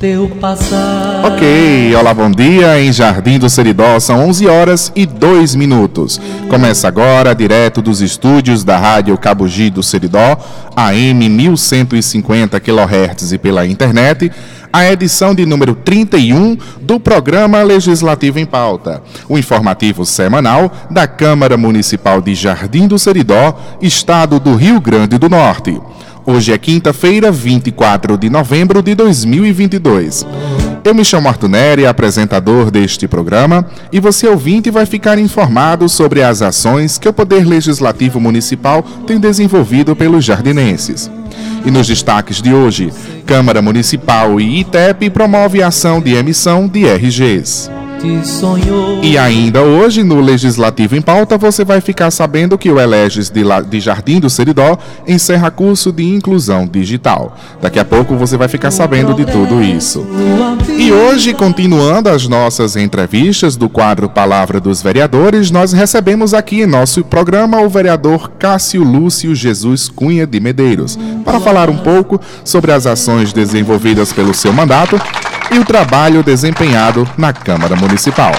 Teu passar. Ok, olá, bom dia. Em Jardim do Seridó são 11 horas e 2 minutos. Começa agora, direto dos estúdios da Rádio Cabugi do Seridó, AM 1150 kHz e pela internet, a edição de número 31 do programa Legislativo em Pauta, o informativo semanal da Câmara Municipal de Jardim do Seridó, Estado do Rio Grande do Norte. Hoje é quinta-feira, 24 de novembro de 2022. Eu me chamo Arthur Neri, apresentador deste programa, e você ouvinte vai ficar informado sobre as ações que o Poder Legislativo Municipal tem desenvolvido pelos jardinenses. E nos destaques de hoje, Câmara Municipal e ITEP promove ação de emissão de RGs. E ainda hoje, no Legislativo em Pauta, você vai ficar sabendo que o Eleges de, La... de Jardim do Seridó encerra curso de inclusão digital. Daqui a pouco você vai ficar sabendo de tudo isso. E hoje, continuando as nossas entrevistas do quadro Palavra dos Vereadores, nós recebemos aqui em nosso programa o vereador Cássio Lúcio Jesus Cunha de Medeiros, para falar um pouco sobre as ações desenvolvidas pelo seu mandato e o trabalho desempenhado na Câmara Municipal.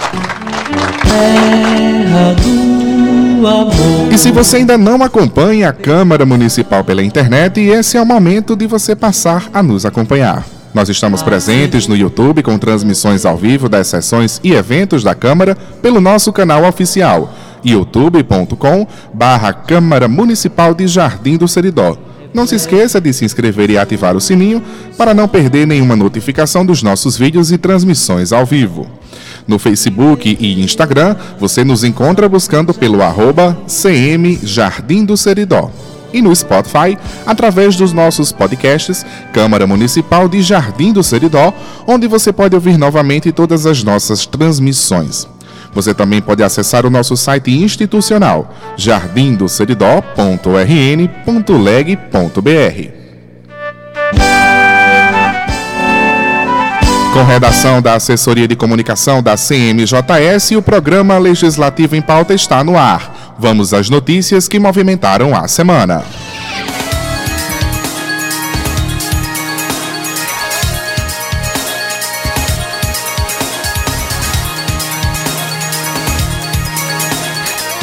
E se você ainda não acompanha a Câmara Municipal pela internet, esse é o momento de você passar a nos acompanhar. Nós estamos presentes no YouTube com transmissões ao vivo das sessões e eventos da Câmara pelo nosso canal oficial youtube.com barra Câmara Municipal de Jardim do Seridó não se esqueça de se inscrever e ativar o sininho para não perder nenhuma notificação dos nossos vídeos e transmissões ao vivo. No Facebook e Instagram, você nos encontra buscando pelo arroba CM Jardim do Seridó. E no Spotify, através dos nossos podcasts Câmara Municipal de Jardim do Seridó, onde você pode ouvir novamente todas as nossas transmissões. Você também pode acessar o nosso site institucional jardindoceridó.rn.leg.br. Com redação da Assessoria de Comunicação da CMJS, o programa Legislativo em Pauta está no ar. Vamos às notícias que movimentaram a semana.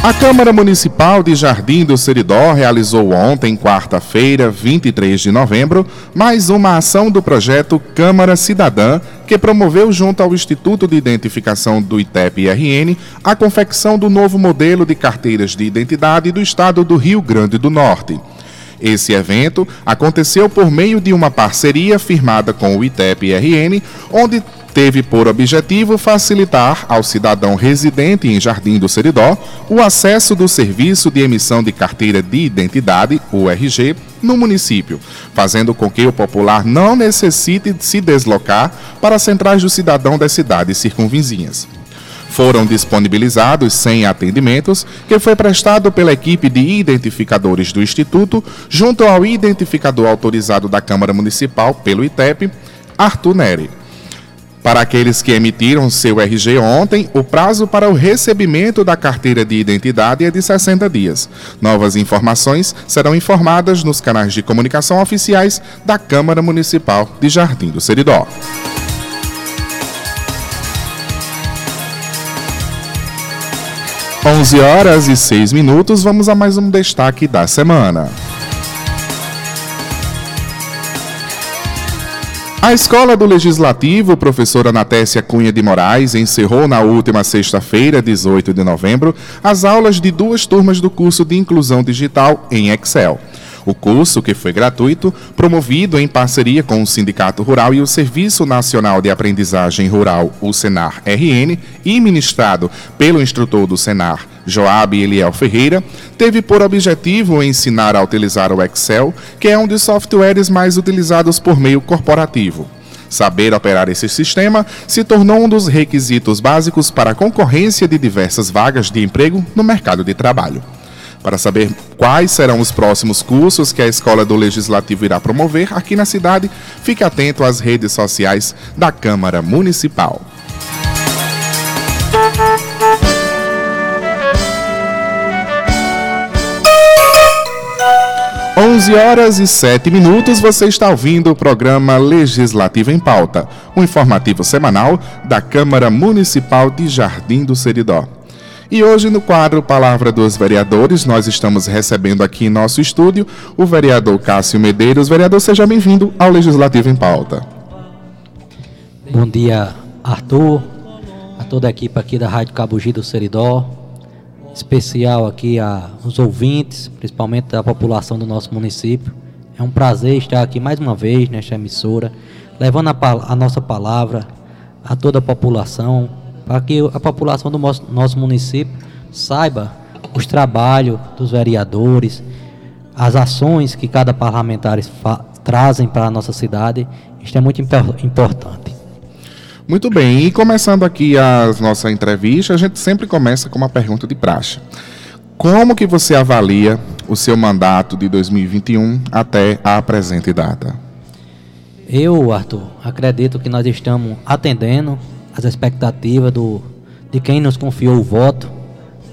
A Câmara Municipal de Jardim do Seridó realizou ontem, quarta-feira, 23 de novembro, mais uma ação do projeto Câmara Cidadã, que promoveu, junto ao Instituto de Identificação do ITEP-RN, a confecção do novo modelo de carteiras de identidade do estado do Rio Grande do Norte. Esse evento aconteceu por meio de uma parceria firmada com o ITEP-RN, onde teve por objetivo facilitar ao cidadão residente em Jardim do Seridó o acesso do serviço de emissão de carteira de identidade, o RG, no município, fazendo com que o popular não necessite se deslocar para centrais do cidadão das cidades circunvizinhas. Foram disponibilizados 100 atendimentos, que foi prestado pela equipe de identificadores do Instituto, junto ao identificador autorizado da Câmara Municipal pelo ITEP, Arthur Neri. Para aqueles que emitiram seu RG ontem, o prazo para o recebimento da carteira de identidade é de 60 dias. Novas informações serão informadas nos canais de comunicação oficiais da Câmara Municipal de Jardim do Seridó. Onze horas e seis minutos, vamos a mais um destaque da semana. A Escola do Legislativo, professora Natécia Cunha de Moraes, encerrou na última sexta-feira, 18 de novembro, as aulas de duas turmas do curso de Inclusão Digital em Excel. O curso, que foi gratuito, promovido em parceria com o Sindicato Rural e o Serviço Nacional de Aprendizagem Rural, o Senar-RN, e ministrado pelo instrutor do Senar, Joab Eliel Ferreira, teve por objetivo ensinar a utilizar o Excel, que é um dos softwares mais utilizados por meio corporativo. Saber operar esse sistema se tornou um dos requisitos básicos para a concorrência de diversas vagas de emprego no mercado de trabalho. Para saber quais serão os próximos cursos que a Escola do Legislativo irá promover aqui na cidade, fique atento às redes sociais da Câmara Municipal. 11 11 horas e 7 minutos, você está ouvindo o programa Legislativo em Pauta, um informativo semanal da Câmara Municipal de Jardim do Seridó. E hoje, no quadro Palavra dos Vereadores, nós estamos recebendo aqui em nosso estúdio o vereador Cássio Medeiros. Vereador, seja bem-vindo ao Legislativo em Pauta. Bom dia, Arthur, a toda a equipe aqui da Rádio Cabugi do Seridó, especial aqui aos ouvintes, principalmente da população do nosso município. É um prazer estar aqui mais uma vez nesta emissora, levando a, a nossa palavra a toda a população, para que a população do nosso, nosso município saiba os trabalhos dos vereadores, as ações que cada parlamentar trazem para a nossa cidade. Isto é muito importante. Muito bem, e começando aqui a nossa entrevista, a gente sempre começa com uma pergunta de praxe. Como que você avalia o seu mandato de 2021 até a presente data? Eu, Arthur, acredito que nós estamos atendendo as expectativas do, de quem nos confiou o voto,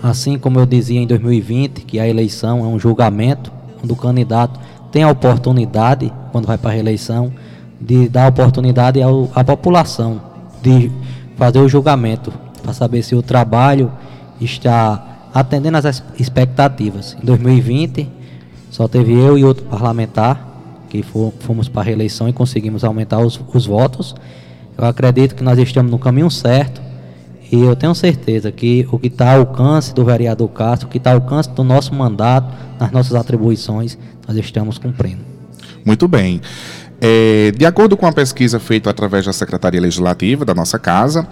assim como eu dizia em 2020, que a eleição é um julgamento, onde o candidato tem a oportunidade, quando vai para a reeleição, de dar oportunidade ao, à população de fazer o julgamento para saber se o trabalho está atendendo às expectativas. Em 2020, só teve eu e outro parlamentar que fomos para a reeleição e conseguimos aumentar os, os votos. Eu acredito que nós estamos no caminho certo e eu tenho certeza que o que está ao alcance do vereador Castro, o que está ao alcance do nosso mandato, nas nossas atribuições, nós estamos cumprindo. Muito bem. É, de acordo com a pesquisa feita através da Secretaria Legislativa da nossa casa,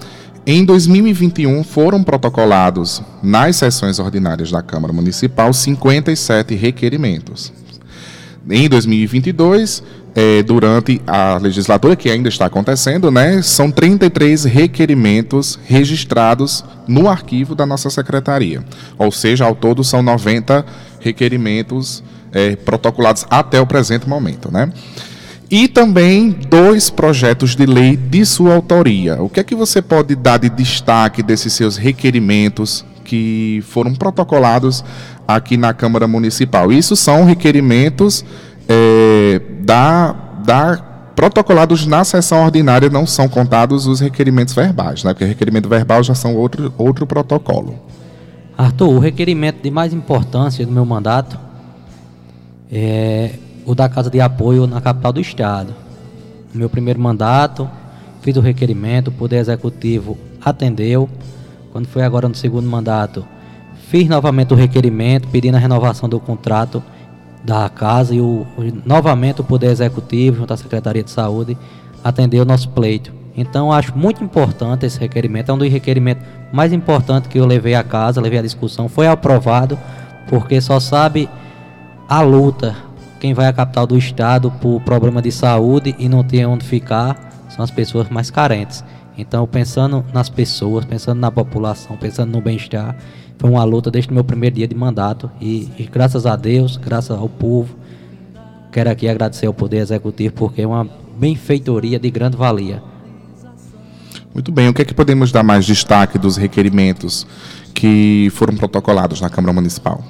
em 2021 foram protocolados nas sessões ordinárias da Câmara Municipal 57 requerimentos. Em 2022, é, durante a legislatura que ainda está acontecendo, né, são 33 requerimentos registrados no arquivo da nossa secretaria. Ou seja, ao todo são 90 requerimentos é, protocolados até o presente momento, né? e também dois projetos de lei de sua autoria. O que é que você pode dar de destaque desses seus requerimentos que foram protocolados aqui na Câmara Municipal? Isso são requerimentos é, da, da protocolados na sessão ordinária, não são contados os requerimentos verbais, né? porque requerimento verbal já são outro, outro protocolo. Arthur, o requerimento de mais importância do meu mandato é o da Casa de Apoio na capital do Estado. No meu primeiro mandato, fiz o requerimento, o Poder Executivo atendeu. Quando foi agora no segundo mandato, fiz novamente o requerimento pedindo a renovação do contrato da casa e o, novamente o Poder Executivo, junto à Secretaria de Saúde, atendeu o nosso pleito. Então, acho muito importante esse requerimento. É um dos requerimentos mais importantes que eu levei à casa, levei à discussão. Foi aprovado, porque só sabe a luta quem vai à capital do estado por problema de saúde e não tem onde ficar são as pessoas mais carentes. Então, pensando nas pessoas, pensando na população, pensando no bem-estar, foi uma luta desde o meu primeiro dia de mandato e, e, graças a Deus, graças ao povo, quero aqui agradecer ao Poder Executivo porque é uma benfeitoria de grande valia. Muito bem, o que é que podemos dar mais destaque dos requerimentos que foram protocolados na Câmara Municipal?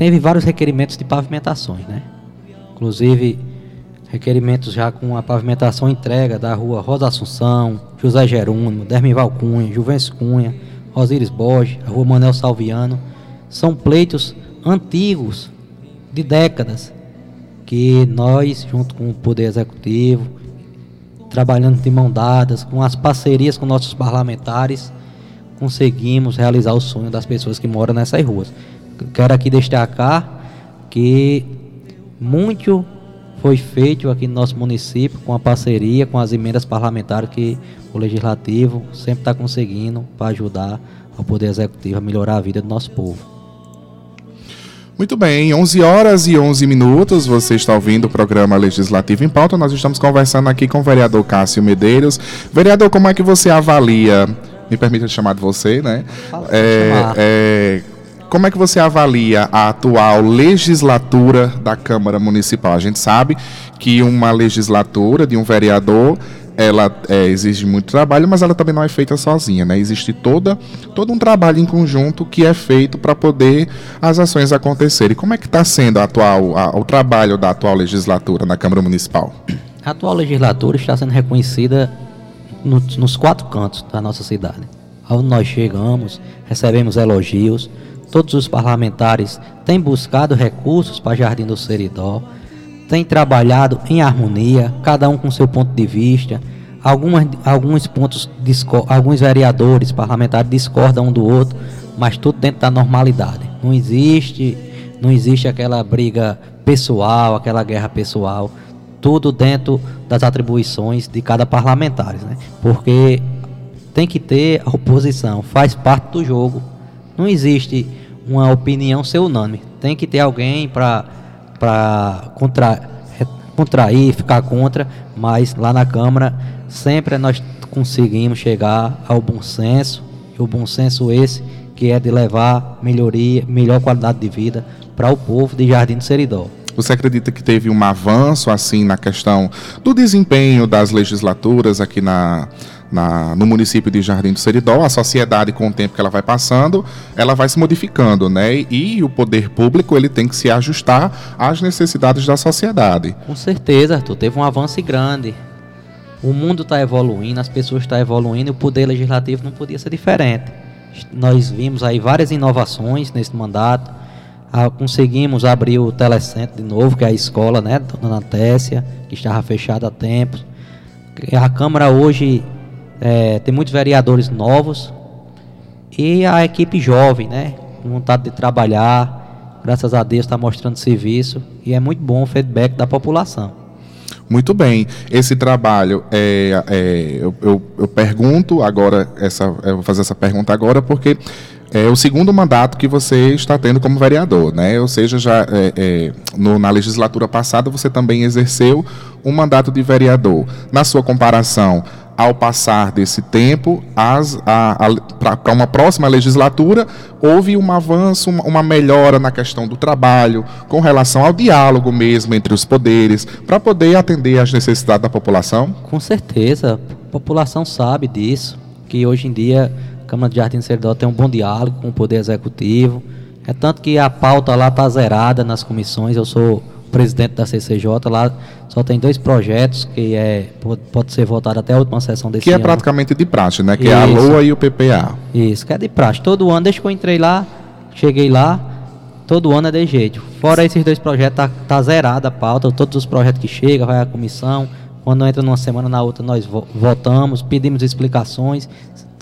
teve vários requerimentos de pavimentações, né? Inclusive requerimentos já com a pavimentação entrega da rua Rosa Assunção, José Jerônimo, Dermival Cunha, Juvencio Cunha, Rosíris Borges, a rua Manel Salviano. São pleitos antigos, de décadas, que nós, junto com o Poder Executivo, trabalhando de mão dadas, com as parcerias com nossos parlamentares, conseguimos realizar o sonho das pessoas que moram nessas ruas quero aqui destacar que muito foi feito aqui no nosso município com a parceria, com as emendas parlamentares que o Legislativo sempre está conseguindo para ajudar o Poder Executivo a melhorar a vida do nosso povo. Muito bem, 11 horas e 11 minutos, você está ouvindo o programa Legislativo em Pauta. Nós estamos conversando aqui com o vereador Cássio Medeiros. Vereador, como é que você avalia, me permita chamar de você, né? É, é, como é que você avalia a atual legislatura da Câmara Municipal? A gente sabe que uma legislatura de um vereador ela é, exige muito trabalho, mas ela também não é feita sozinha, né? Existe toda, todo um trabalho em conjunto que é feito para poder as ações acontecerem. Como é que está sendo a atual, a, o trabalho da atual legislatura na Câmara Municipal? A atual legislatura está sendo reconhecida no, nos quatro cantos da nossa cidade. Onde nós chegamos, recebemos elogios, todos os parlamentares têm buscado recursos para Jardim do Seridó, têm trabalhado em harmonia, cada um com seu ponto de vista. Algumas, alguns pontos, alguns vereadores parlamentares discordam um do outro, mas tudo dentro da normalidade. Não existe, não existe aquela briga pessoal, aquela guerra pessoal tudo dentro das atribuições de cada parlamentar, né? Porque tem que ter a oposição, faz parte do jogo. Não existe uma opinião ser unânime. Tem que ter alguém para contra, contrair, ficar contra, mas lá na Câmara sempre nós conseguimos chegar ao bom senso, e o bom senso esse que é de levar melhoria, melhor qualidade de vida para o povo de Jardim do Seridó. Você acredita que teve um avanço assim na questão do desempenho das legislaturas aqui na, na, no município de Jardim do Seridó, a sociedade com o tempo que ela vai passando, ela vai se modificando, né? E o poder público ele tem que se ajustar às necessidades da sociedade. Com certeza, Arthur, teve um avanço grande. O mundo está evoluindo, as pessoas estão evoluindo e o poder legislativo não podia ser diferente. Nós vimos aí várias inovações nesse mandato ah, conseguimos abrir o telecentro de novo, que é a escola, né, Dona Tessia, que estava fechada há tempos. A Câmara hoje é, tem muitos vereadores novos e a equipe jovem, né, com vontade de trabalhar, graças a Deus está mostrando serviço e é muito bom o feedback da população. Muito bem. Esse trabalho, é, é eu, eu, eu, pergunto agora, essa, eu vou fazer essa pergunta agora, porque é o segundo mandato que você está tendo como vereador, né? Ou seja, já é, é, no, na legislatura passada você também exerceu um mandato de vereador. Na sua comparação, ao passar desse tempo para uma próxima legislatura, houve um avanço, uma, melhora na questão do trabalho, com relação ao diálogo mesmo entre os poderes, para poder atender às necessidades da população? Com certeza, a população sabe disso, que hoje em dia Câmara de Jardim Seridó tem um bom diálogo com o Poder Executivo. É tanto que a pauta lá está zerada nas comissões. Eu sou presidente da CCJ, lá só tem dois projetos que é, pode, pode ser votado até a última sessão desse que ano. Que é praticamente de praxe, né? Que Isso. é a LOA e o PPA. Isso, que é de praxe. Todo ano, desde que eu entrei lá, cheguei lá, todo ano é de jeito. Fora esses dois projetos, tá, tá zerada a pauta, todos os projetos que chegam, vai à comissão. Quando entra numa semana, na outra, nós votamos, pedimos explicações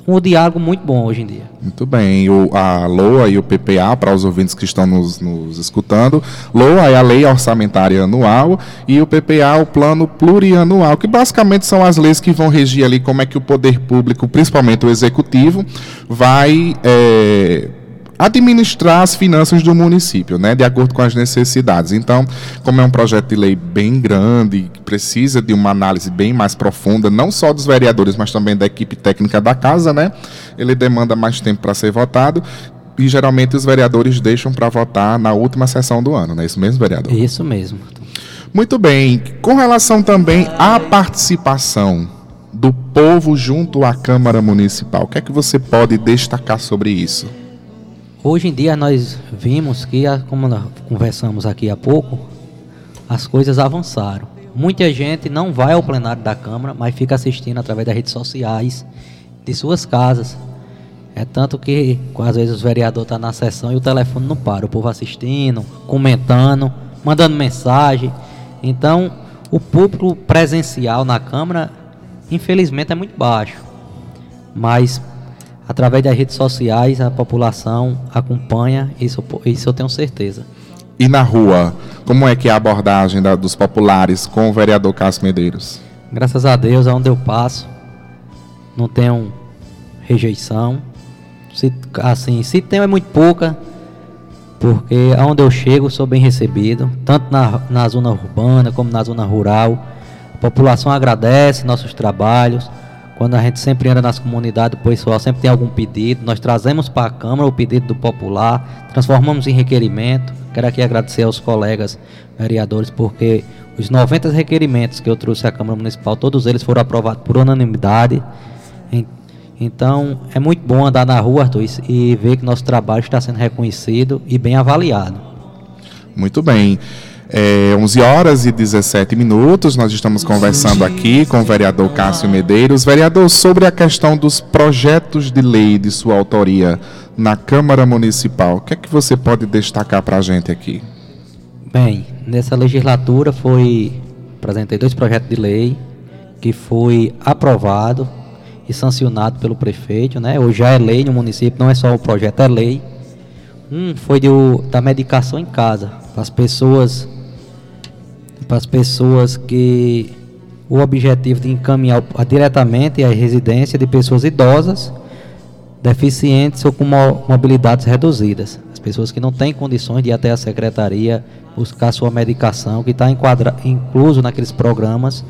um diálogo muito bom hoje em dia. Muito bem. O, a LOA e o PPA, para os ouvintes que estão nos, nos escutando, LOA é a Lei Orçamentária Anual e o PPA o Plano Plurianual, que basicamente são as leis que vão regir ali como é que o poder público, principalmente o executivo, vai é, administrar as finanças do município, né, de acordo com as necessidades. Então, como é um projeto de lei bem grande, precisa de uma análise bem mais profunda, não só dos vereadores, mas também da equipe técnica da casa, né? Ele demanda mais tempo para ser votado. E geralmente os vereadores deixam para votar na última sessão do ano, não é isso mesmo, vereador? Isso mesmo. Muito bem. Com relação também à participação do povo junto à Câmara Municipal, o que é que você pode destacar sobre isso? Hoje em dia nós vimos que, como conversamos aqui há pouco, as coisas avançaram. Muita gente não vai ao plenário da Câmara, mas fica assistindo através das redes sociais, de suas casas. É tanto que, às vezes, os vereadores estão tá na sessão e o telefone não para. O povo assistindo, comentando, mandando mensagem. Então, o público presencial na Câmara, infelizmente, é muito baixo. Mas através das redes sociais a população acompanha, isso, isso eu tenho certeza. E na rua, como é que é a abordagem da, dos populares com o vereador Cássio Medeiros? Graças a Deus, aonde eu passo, não tenho rejeição. Se, assim, se tem é muito pouca, porque aonde eu chego sou bem recebido, tanto na, na zona urbana como na zona rural. A população agradece nossos trabalhos. Quando a gente sempre anda nas comunidades, o pessoal sempre tem algum pedido, nós trazemos para a Câmara o pedido do popular, transformamos em requerimento. Quero aqui agradecer aos colegas vereadores, porque os 90 requerimentos que eu trouxe à Câmara Municipal, todos eles foram aprovados por unanimidade. Então, é muito bom andar na rua, Arthur, e ver que nosso trabalho está sendo reconhecido e bem avaliado. Muito bem. É, 11 horas e 17 minutos, nós estamos conversando aqui com o vereador Cássio Medeiros. Vereador, sobre a questão dos projetos de lei de sua autoria na Câmara Municipal, o que é que você pode destacar para a gente aqui? Bem, nessa legislatura foi apresentei dois projetos de lei que foi aprovado e sancionado pelo prefeito, né? Hoje já é lei no município, não é só o projeto, é lei. Um foi do, da medicação em casa, as pessoas, para as pessoas que o objetivo de encaminhar diretamente à residência de pessoas idosas, deficientes ou com mobilidades reduzidas. As pessoas que não têm condições de ir até a secretaria buscar sua medicação, que está incluso naqueles programas.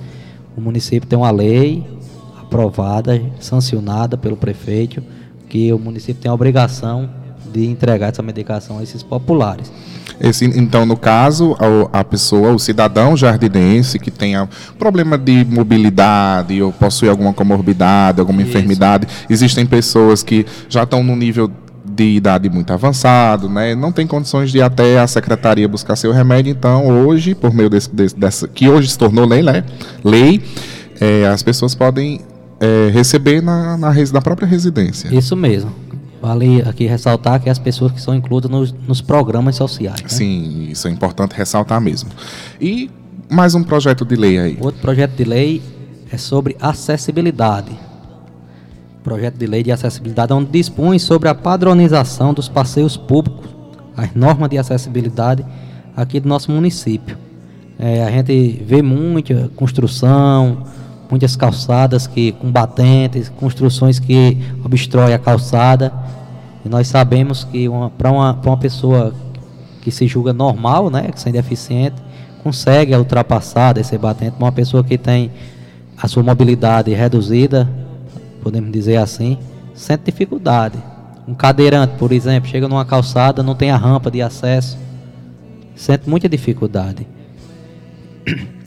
O município tem uma lei aprovada, sancionada pelo prefeito, que o município tem a obrigação de entregar essa medicação a esses populares. Esse, então, no caso, a, a, pessoa, o cidadão jardinense que tenha problema de mobilidade ou possui alguma comorbidade, alguma Isso. enfermidade, existem pessoas que já estão no nível de idade muito avançado, né? não tem condições de ir até a secretaria buscar seu remédio, então hoje, por meio desse, desse dessa, que hoje se tornou lei, né? lei é, as pessoas podem é, receber na, na, na, própria residência. Isso mesmo. Vale aqui ressaltar que as pessoas que são incluídas nos, nos programas sociais. Né? Sim, isso é importante ressaltar mesmo. E mais um projeto de lei aí. Outro projeto de lei é sobre acessibilidade. Projeto de lei de acessibilidade onde dispõe sobre a padronização dos passeios públicos, as normas de acessibilidade aqui do nosso município. É, a gente vê muita construção, muitas calçadas que com batentes, construções que obstroem a calçada. E nós sabemos que para uma, uma pessoa que se julga normal, né, sem deficiente, consegue ultrapassar, descer batente, uma pessoa que tem a sua mobilidade reduzida, podemos dizer assim, sente dificuldade. Um cadeirante, por exemplo, chega numa calçada, não tem a rampa de acesso, sente muita dificuldade.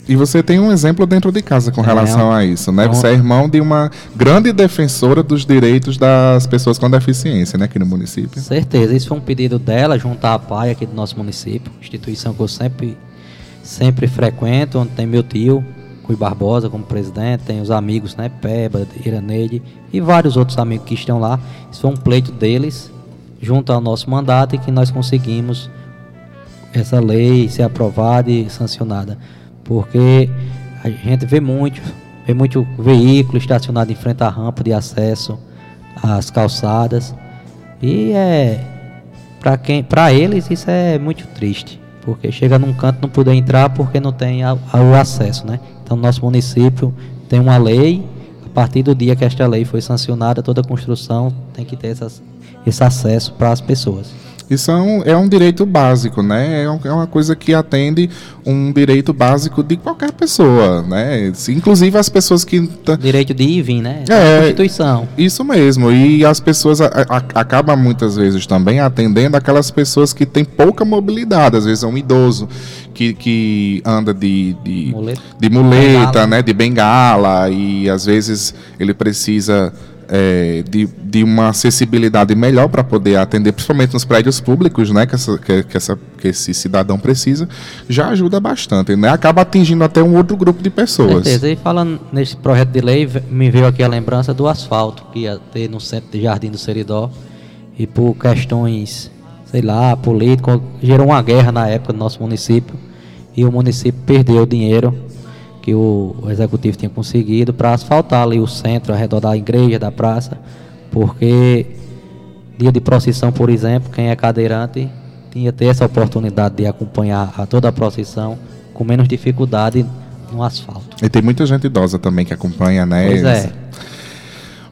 E você tem um exemplo dentro de casa com é, relação a isso, né? Você é irmão de uma grande defensora dos direitos das pessoas com deficiência, né, aqui no município. Certeza, isso foi um pedido dela, junto à PAI aqui do nosso município, instituição que eu sempre, sempre frequento, onde tem meu tio, Rui Barbosa como presidente, tem os amigos, né, Peba, Iraneide e vários outros amigos que estão lá. Isso foi um pleito deles, junto ao nosso mandato, e que nós conseguimos essa lei ser aprovada e sancionada porque a gente vê muito, vê muito veículo estacionado em frente à rampa de acesso às calçadas e é para quem, para eles isso é muito triste, porque chega num canto não poder entrar porque não tem o acesso, né? Então nosso município tem uma lei, a partir do dia que esta lei foi sancionada, toda construção tem que ter essas, esse acesso para as pessoas. Isso é um, é um direito básico, né? É, é uma coisa que atende um direito básico de qualquer pessoa, né? Inclusive as pessoas que... Direito de ir vir, né? É, Constituição. Isso mesmo. E as pessoas a, a, acabam muitas vezes também atendendo aquelas pessoas que têm pouca mobilidade. Às vezes é um idoso que, que anda de, de muleta, de muleta né? De bengala. E às vezes ele precisa é, de, de uma acessibilidade melhor para poder atender, principalmente nos prédios públicos, né, que, essa, que, que, essa, que esse cidadão precisa, já ajuda bastante, né? Acaba atingindo até um outro grupo de pessoas. Certeza. E falando nesse projeto de lei, me veio aqui a lembrança do asfalto que ia ter no centro de Jardim do Seridó e por questões, sei lá, políticas, gerou uma guerra na época do nosso município e o município perdeu dinheiro que o, o executivo tinha conseguido para asfaltar ali o centro, ao redor da igreja, da praça, porque dia de procissão, por exemplo, quem é cadeirante tinha ter essa oportunidade de acompanhar a toda a procissão com menos dificuldade no asfalto. E tem muita gente idosa também que acompanha, né? Pois é.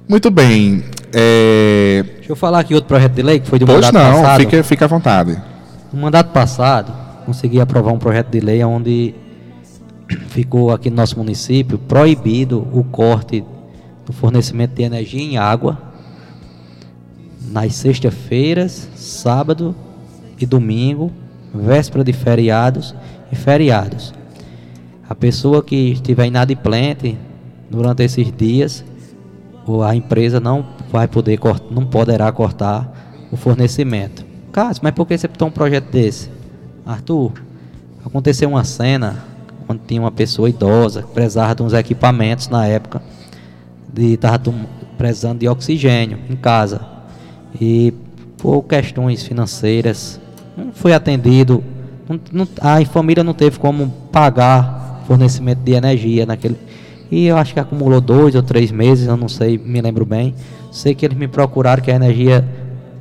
Muito bem. É... Deixa eu falar aqui outro projeto de lei que foi do pois mandato não, passado. Fique, fique à vontade. No mandato passado, consegui aprovar um projeto de lei onde ficou aqui no nosso município proibido o corte do fornecimento de energia em água nas sextas-feiras, sábado e domingo, véspera de feriados e feriados. A pessoa que estiver inadimplente durante esses dias, a empresa não vai poder não poderá cortar o fornecimento. Cássio, mas por que você tem um projeto desse? Arthur, aconteceu uma cena onde tinha uma pessoa idosa que precisava de uns equipamentos na época de estava precisando de oxigênio em casa. E por questões financeiras não foi atendido. Não, não, a família não teve como pagar fornecimento de energia naquele e eu acho que acumulou dois ou três meses eu não sei me lembro bem. Sei que eles me procuraram que a energia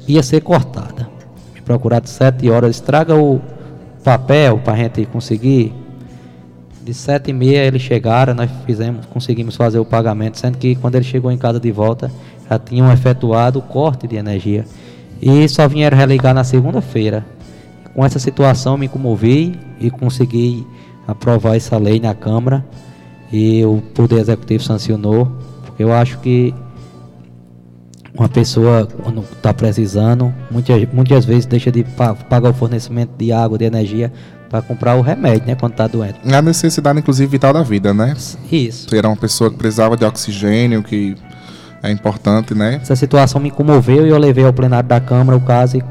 ia ser cortada. Me procuraram sete horas estraga o papel para a gente conseguir de sete e meia eles chegaram, nós fizemos, conseguimos fazer o pagamento, sendo que quando ele chegou em casa de volta, já tinham efetuado o corte de energia. E só vieram religar na segunda-feira. Com essa situação me comovi e consegui aprovar essa lei na Câmara e o Poder Executivo sancionou, porque eu acho que uma pessoa, quando está precisando, muitas, muitas vezes deixa de pagar o fornecimento de água, de energia, para comprar o remédio, né, quando tá doente. É a necessidade, inclusive, vital da vida, né? Isso. Era uma pessoa que precisava de oxigênio, que é importante, né? Essa situação me comoveu e eu levei ao plenário da Câmara o caso e,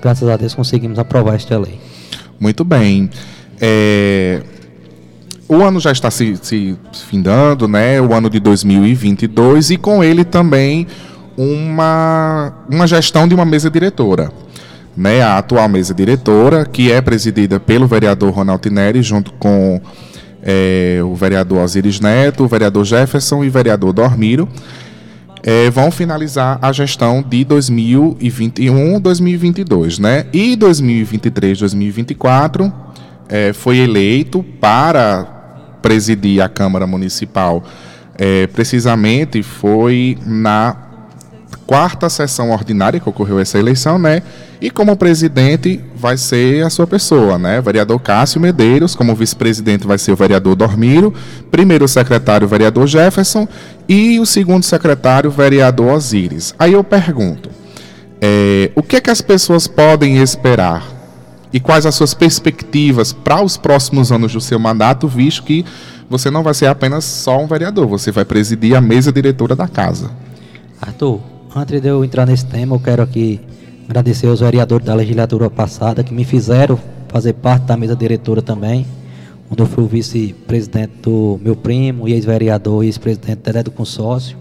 graças a Deus, conseguimos aprovar esta lei. Muito bem. É... O ano já está se, se findando, né? O ano de 2022 e com ele também uma, uma gestão de uma mesa diretora né, a atual mesa diretora, que é presidida pelo vereador Ronaldo Neri, junto com é, o vereador Osiris Neto, o vereador Jefferson e o vereador Dormiro, é, vão finalizar a gestão de 2021 2022. Né? E 2023 2024 é, foi eleito para presidir a Câmara Municipal. Precisamente foi na quarta sessão ordinária que ocorreu essa eleição, né? E como presidente vai ser a sua pessoa, né? Vereador Cássio Medeiros, como vice-presidente vai ser o vereador Dormiro, primeiro secretário vereador Jefferson e o segundo secretário vereador Osíris. Aí eu pergunto, é, o que é que as pessoas podem esperar e quais as suas perspectivas para os próximos anos do seu mandato, visto que você não vai ser apenas só um vereador, você vai presidir a mesa diretora da casa. Arthur, antes de eu entrar nesse tema, eu quero aqui agradecer aos vereadores da legislatura passada que me fizeram fazer parte da mesa diretora também, onde eu fui vice-presidente do meu primo, ex-vereador e ex-presidente do consórcio.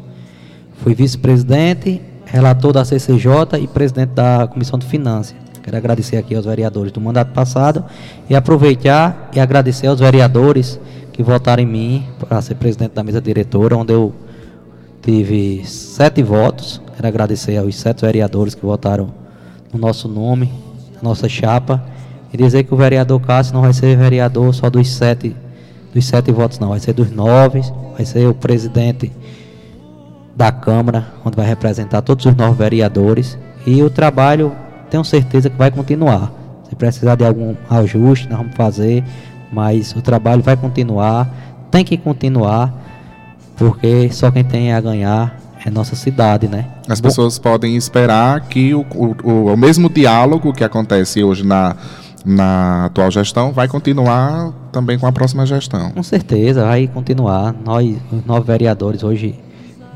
Fui vice-presidente, relator da CCJ e presidente da Comissão de Finanças. Quero agradecer aqui aos vereadores do mandato passado e aproveitar e agradecer aos vereadores que votaram em mim para ser presidente da mesa diretora, onde eu tive sete votos. Quero agradecer aos sete vereadores que votaram no nosso nome, na nossa chapa, e dizer que o vereador Cássio não vai ser vereador só dos sete, dos sete votos, não, vai ser dos nove, vai ser o presidente da Câmara, onde vai representar todos os nove vereadores, e o trabalho, tenho certeza que vai continuar. Se precisar de algum ajuste, nós vamos fazer, mas o trabalho vai continuar, tem que continuar, porque só quem tem a ganhar é nossa cidade, né? As Bom, pessoas podem esperar que o, o, o mesmo diálogo que acontece hoje na, na atual gestão vai continuar também com a próxima gestão. Com certeza, vai continuar. Nós, os nove vereadores, hoje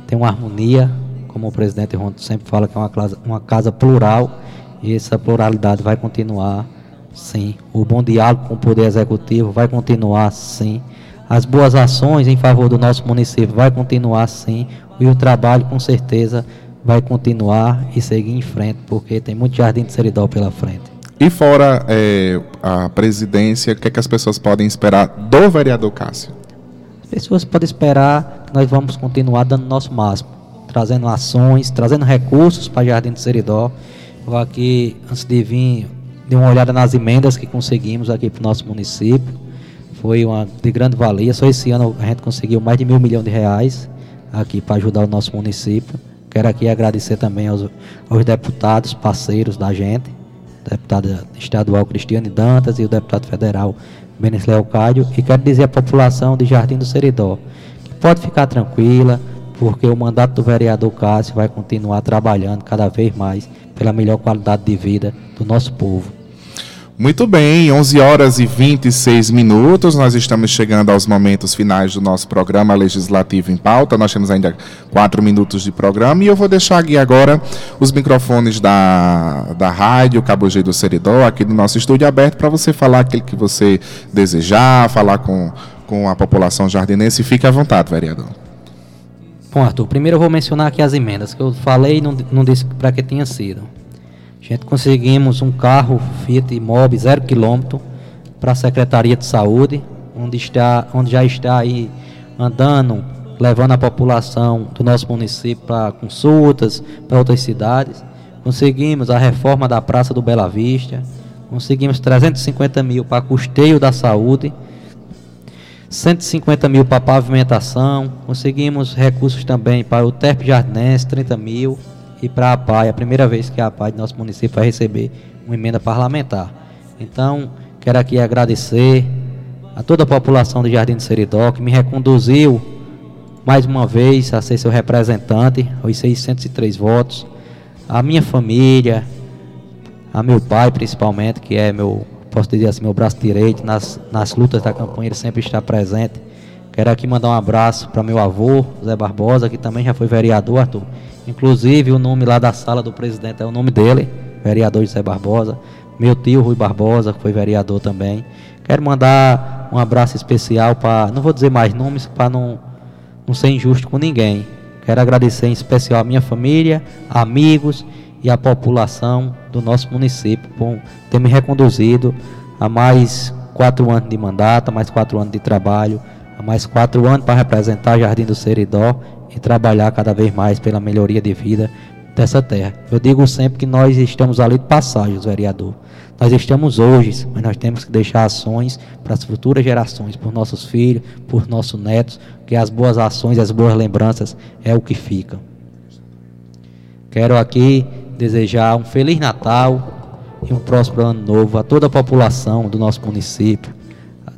tem uma harmonia, como o presidente Ronto sempre fala, que é uma casa, uma casa plural, e essa pluralidade vai continuar, sim. O bom diálogo com o Poder Executivo vai continuar, sim. As boas ações em favor do nosso município vai continuar, sim. E o trabalho, com certeza, vai continuar e seguir em frente, porque tem muito jardim de seridó pela frente. E fora é, a presidência, o que, é que as pessoas podem esperar do vereador Cássio? As pessoas podem esperar que nós vamos continuar dando nosso máximo, trazendo ações, trazendo recursos para Jardim de Seridó. Vou aqui, antes de vir, dar uma olhada nas emendas que conseguimos aqui para o nosso município. Foi uma de grande valia. Só esse ano a gente conseguiu mais de mil milhões de reais aqui para ajudar o nosso município. Quero aqui agradecer também aos, aos deputados, parceiros da gente, deputada estadual Cristiane Dantas e o deputado federal Benes Leocádio, e quero dizer à população de Jardim do Seridó que pode ficar tranquila, porque o mandato do vereador Cássio vai continuar trabalhando cada vez mais pela melhor qualidade de vida do nosso povo. Muito bem, 11 horas e 26 minutos. Nós estamos chegando aos momentos finais do nosso programa legislativo em pauta. Nós temos ainda quatro minutos de programa e eu vou deixar aqui agora os microfones da, da rádio Cabo G do Seridó, aqui do nosso estúdio aberto, para você falar aquilo que você desejar, falar com, com a população jardinense. Fique à vontade, vereador. Bom, Arthur, primeiro eu vou mencionar aqui as emendas que eu falei e não, não disse para que tinha sido. Gente conseguimos um carro Fiat Mobi zero quilômetro para a Secretaria de Saúde, onde, está, onde já está aí andando, levando a população do nosso município para consultas, para outras cidades. Conseguimos a reforma da Praça do Bela Vista, conseguimos 350 mil para custeio da saúde, 150 mil para pavimentação, conseguimos recursos também para o TERP Jardinense, 30 mil, e para a PAI, a primeira vez que a PAI do nosso município vai receber uma emenda parlamentar. Então, quero aqui agradecer a toda a população do Jardim do Seridó que me reconduziu mais uma vez a ser seu representante, os 603 votos, a minha família, a meu pai principalmente, que é meu, posso dizer assim, meu braço direito, nas, nas lutas da campanha ele sempre está presente. Quero aqui mandar um abraço para meu avô, Zé Barbosa, que também já foi vereador, Arthur, Inclusive o nome lá da sala do presidente é o nome dele, vereador José Barbosa. Meu tio Rui Barbosa, que foi vereador também. Quero mandar um abraço especial para, não vou dizer mais nomes para não, não ser injusto com ninguém. Quero agradecer em especial a minha família, amigos e a população do nosso município por ter me reconduzido a mais quatro anos de mandato, mais quatro anos de trabalho, mais quatro anos para representar Jardim do Seridó e trabalhar cada vez mais pela melhoria de vida dessa terra. Eu digo sempre que nós estamos ali de passagem, vereador. Nós estamos hoje, mas nós temos que deixar ações para as futuras gerações, por nossos filhos, por nossos netos, que as boas ações, as boas lembranças é o que fica. Quero aqui desejar um feliz Natal e um próspero ano novo a toda a população do nosso município,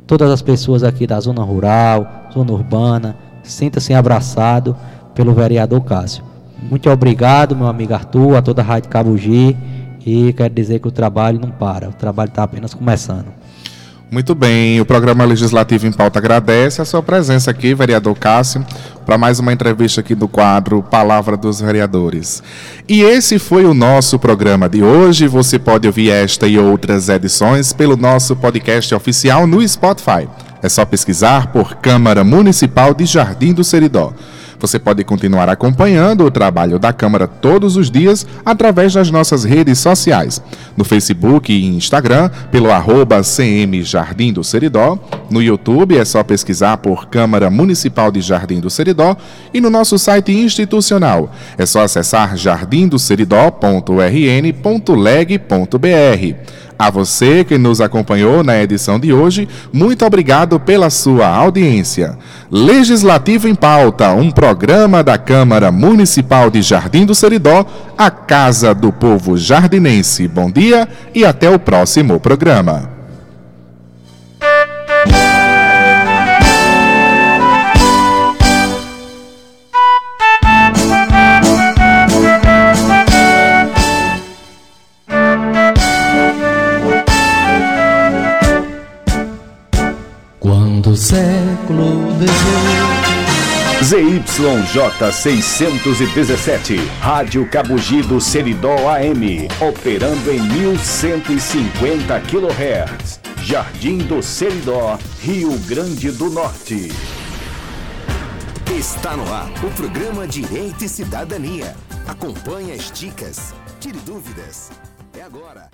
todas as pessoas aqui da zona rural, zona urbana, sinta-se abraçado pelo vereador Cássio. Muito obrigado, meu amigo Arthur, a toda a Rádio Cabugi. E quero dizer que o trabalho não para, o trabalho está apenas começando. Muito bem, o programa Legislativo em Pauta agradece a sua presença aqui, vereador Cássio, para mais uma entrevista aqui do quadro Palavra dos Vereadores. E esse foi o nosso programa de hoje. Você pode ouvir esta e outras edições pelo nosso podcast oficial no Spotify. É só pesquisar por Câmara Municipal de Jardim do Seridó. Você pode continuar acompanhando o trabalho da Câmara todos os dias através das nossas redes sociais. No Facebook e Instagram, pelo arroba CM Jardim do Seridó. No YouTube é só pesquisar por Câmara Municipal de Jardim do Seridó. E no nosso site institucional é só acessar jardindoseridó.rn.leg.br. A você que nos acompanhou na edição de hoje, muito obrigado pela sua audiência. Legislativo em Pauta, um programa da Câmara Municipal de Jardim do Seridó, a Casa do Povo Jardinense. Bom dia e até o próximo programa. século ZYJ 617, Rádio Cabugi do Seridó AM, operando em 1150 kHz. Jardim do Seridó, Rio Grande do Norte. Está no ar o programa Direito e Cidadania. Acompanhe as dicas, tire dúvidas. É agora